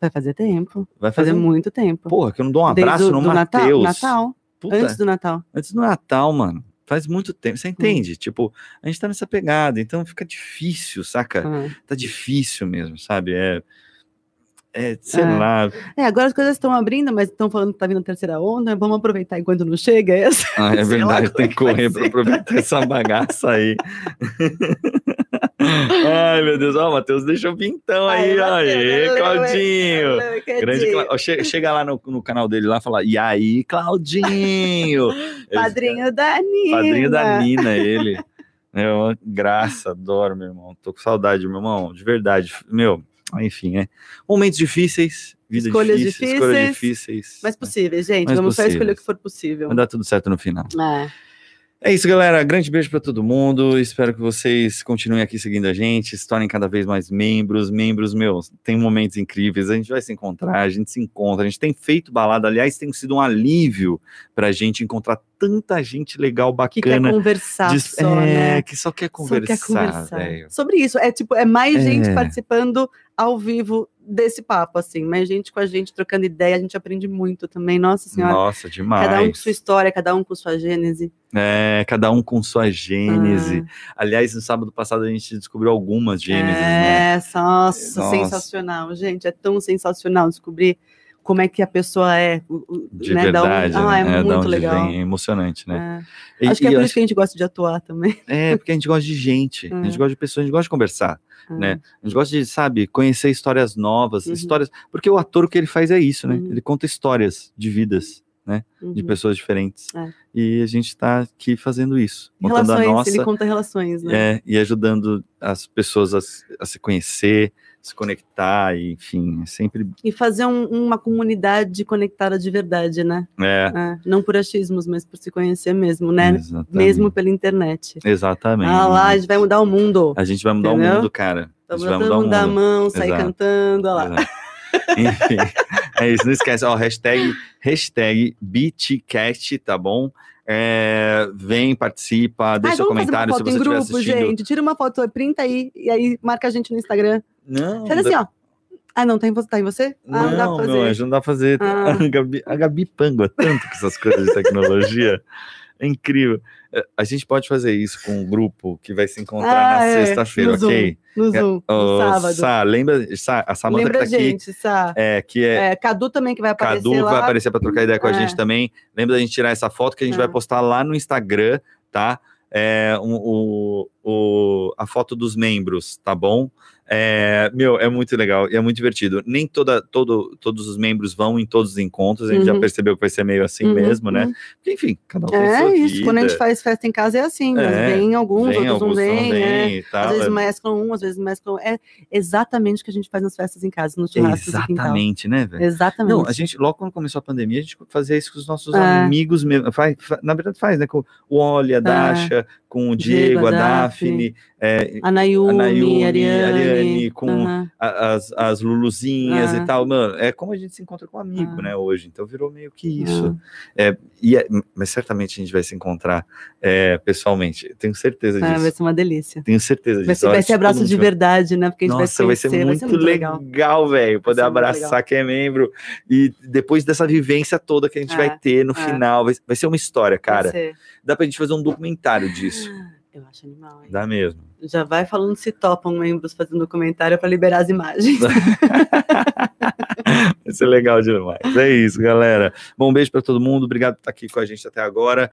Vai fazer tempo. Vai fazer, fazer muito tempo. Porra, que eu não dou um abraço no Matheus. Natal. Natal. Antes do Natal. Antes do Natal, mano. Faz muito tempo. Você entende? Hum. Tipo, a gente tá nessa pegada, então fica difícil, saca? Hum. Tá difícil mesmo, sabe? É é, sei é. lá. É, agora as coisas estão abrindo, mas estão falando que tá vindo a terceira onda, vamos aproveitar enquanto não chega. É essa, ah, é *laughs* verdade, tem que correr para aproveitar essa bagaça aí. *laughs* Ai, meu Deus, ó, Matheus, deixa eu vir então aí, ó. Aí, Claudinho. Grande Cla... chega, chega lá no, no, canal dele lá e fala: E aí, Claudinho? *laughs* Padrinho da Nina. Padrinho da Nina, ele. É uma graça, adoro, meu irmão. Tô com saudade, meu irmão, de verdade. Meu, enfim, é. Momentos difíceis, vida escolhas difícil, difíceis, escolhas difíceis. Mas possíveis, gente. Mas Vamos possíveis. só escolher o que for possível. Vai dar tudo certo no final. É. É isso, galera. Grande beijo para todo mundo. Espero que vocês continuem aqui seguindo a gente, se tornem cada vez mais membros. Membros, meus, tem momentos incríveis. A gente vai se encontrar, a gente se encontra. A gente tem feito balada. Aliás, tem sido um alívio para a gente encontrar tanta gente legal, Que quer bacana. conversar de- só, é, né? que só quer Só conversar, quer conversar. Sobre isso. É tipo, é mais gente É. participando ao vivo desse papo, assim. Mais gente com a gente, trocando ideia. A gente aprende muito também. Nossa Senhora. Nossa, demais. Cada um com sua história, cada um com sua gênese. É, cada um com sua gênese. Ah. Aliás, no sábado passado a gente descobriu algumas gêneses, né? É, nossa, Nossa. sensacional, gente. É tão sensacional descobrir como é que a pessoa é. De né, da onde- verdade, Ah, é né? da muito onde legal. vem, é emocionante, né? É. E- Acho que é por eu isso que a gente gosta de atuar também. É, porque a gente gosta de gente, a gente É. gosta de pessoas, a gente gosta de conversar, né? Ah, A gente gosta de, sabe, conhecer histórias novas, Uhum. histórias. Porque o ator o que ele faz é isso, né? Uhum. Ele conta histórias de vidas, de uhum. pessoas diferentes. É. E a gente tá aqui fazendo isso, Relações, nossa. ele conta relações, né? é, e ajudando as pessoas a, a se conhecer, se conectar, e, enfim, é sempre. E fazer um- uma comunidade conectada de verdade, né? É, É, não por achismos, mas por se conhecer mesmo, né? exatamente. Mesmo pela internet. Exatamente. Ah lá, a gente vai mudar o mundo. A gente vai mudar o Entendeu? mundo, cara. A Vamos gente vai mudar o mundo a mão, sair Exato. cantando, olha lá. Exato. Enfim, *laughs* é isso. Não esquece, ó, hashtag, hashtag BTCast, tá bom? É, vem, participa, Ai, deixa seu fazer uma comentário se você estiver assistindo. gente. Tira uma foto, printa aí e aí marca a gente no Instagram. Não, Faz assim, ó. Ah, não, tá em você? Tá em você? Ah, não, dá pra não, fazer. meu anjo, não dá pra fazer. Ah. *laughs* A, Gabi, a Gabi pangua tanto com essas coisas de tecnologia. É incrível. É, A gente pode fazer isso com um grupo que vai se encontrar Ah, na é, sexta-feira, ok? No Zoom, no sábado. Sá, lembra, Sá, a Samanta Lembra a tá aqui, gente, Sá. é, que é, É, Cadu também que vai aparecer Cadu lá. vai aparecer para trocar ideia com a É. gente também. Lembra da gente tirar essa foto que a gente É. vai postar lá no Instagram, tá? É, um- o, o- a foto dos membros, tá bom? É, meu, é muito legal e é muito divertido. Nem toda, todo, todos os membros vão em todos os encontros, a gente já Uhum. percebeu que vai ser meio assim Uhum, mesmo, né? uhum. Porque, enfim, cada um tem sua É isso, vida. quando a gente faz festa em casa é assim, mas É, vem alguns, vem, outros não alguns vêm, é. e tal, Às vezes é- mesclam um, às vezes mesclam. É exatamente o que a gente faz nas festas em casa, nos churrascos. Exatamente, né, velho? Exatamente. Não, a gente, logo quando começou a pandemia, a gente fazia isso com os nossos É. amigos mesmo. Faz, fa- na verdade, faz, né? Com o Oli, a Dasha, com o Diego, Diego, a a Daphne, é, A Nayumi, a Nayumi, Ariane, Ariane, com aham. a- as, as Luluzinhas Ah. e tal. Mano, é como a gente se encontra com um amigo, Ah. né, hoje. Então virou meio que isso. É, e é- mas certamente a gente vai se encontrar é, pessoalmente. Tenho certeza Ah, disso. vai ser uma delícia. Tenho certeza disso. Vai ser, vai ser abraço de verdade, né? Porque a gente Nossa, vai vai se ser conhecer, muito legal, velho. Poder ser abraçar legal. quem é membro. E depois dessa vivência toda que a gente É, vai ter no é. final, vai, vai ser uma história, Vai cara. ser. Dá pra gente fazer um documentário disso. *gasps* Eu acho animal, hein? Dá mesmo. Já vai falando se topam membros fazendo comentário para liberar as imagens. *laughs* Vai ser legal demais. É isso, galera. Bom, um beijo pra todo mundo. Obrigado por estar aqui com a gente até agora.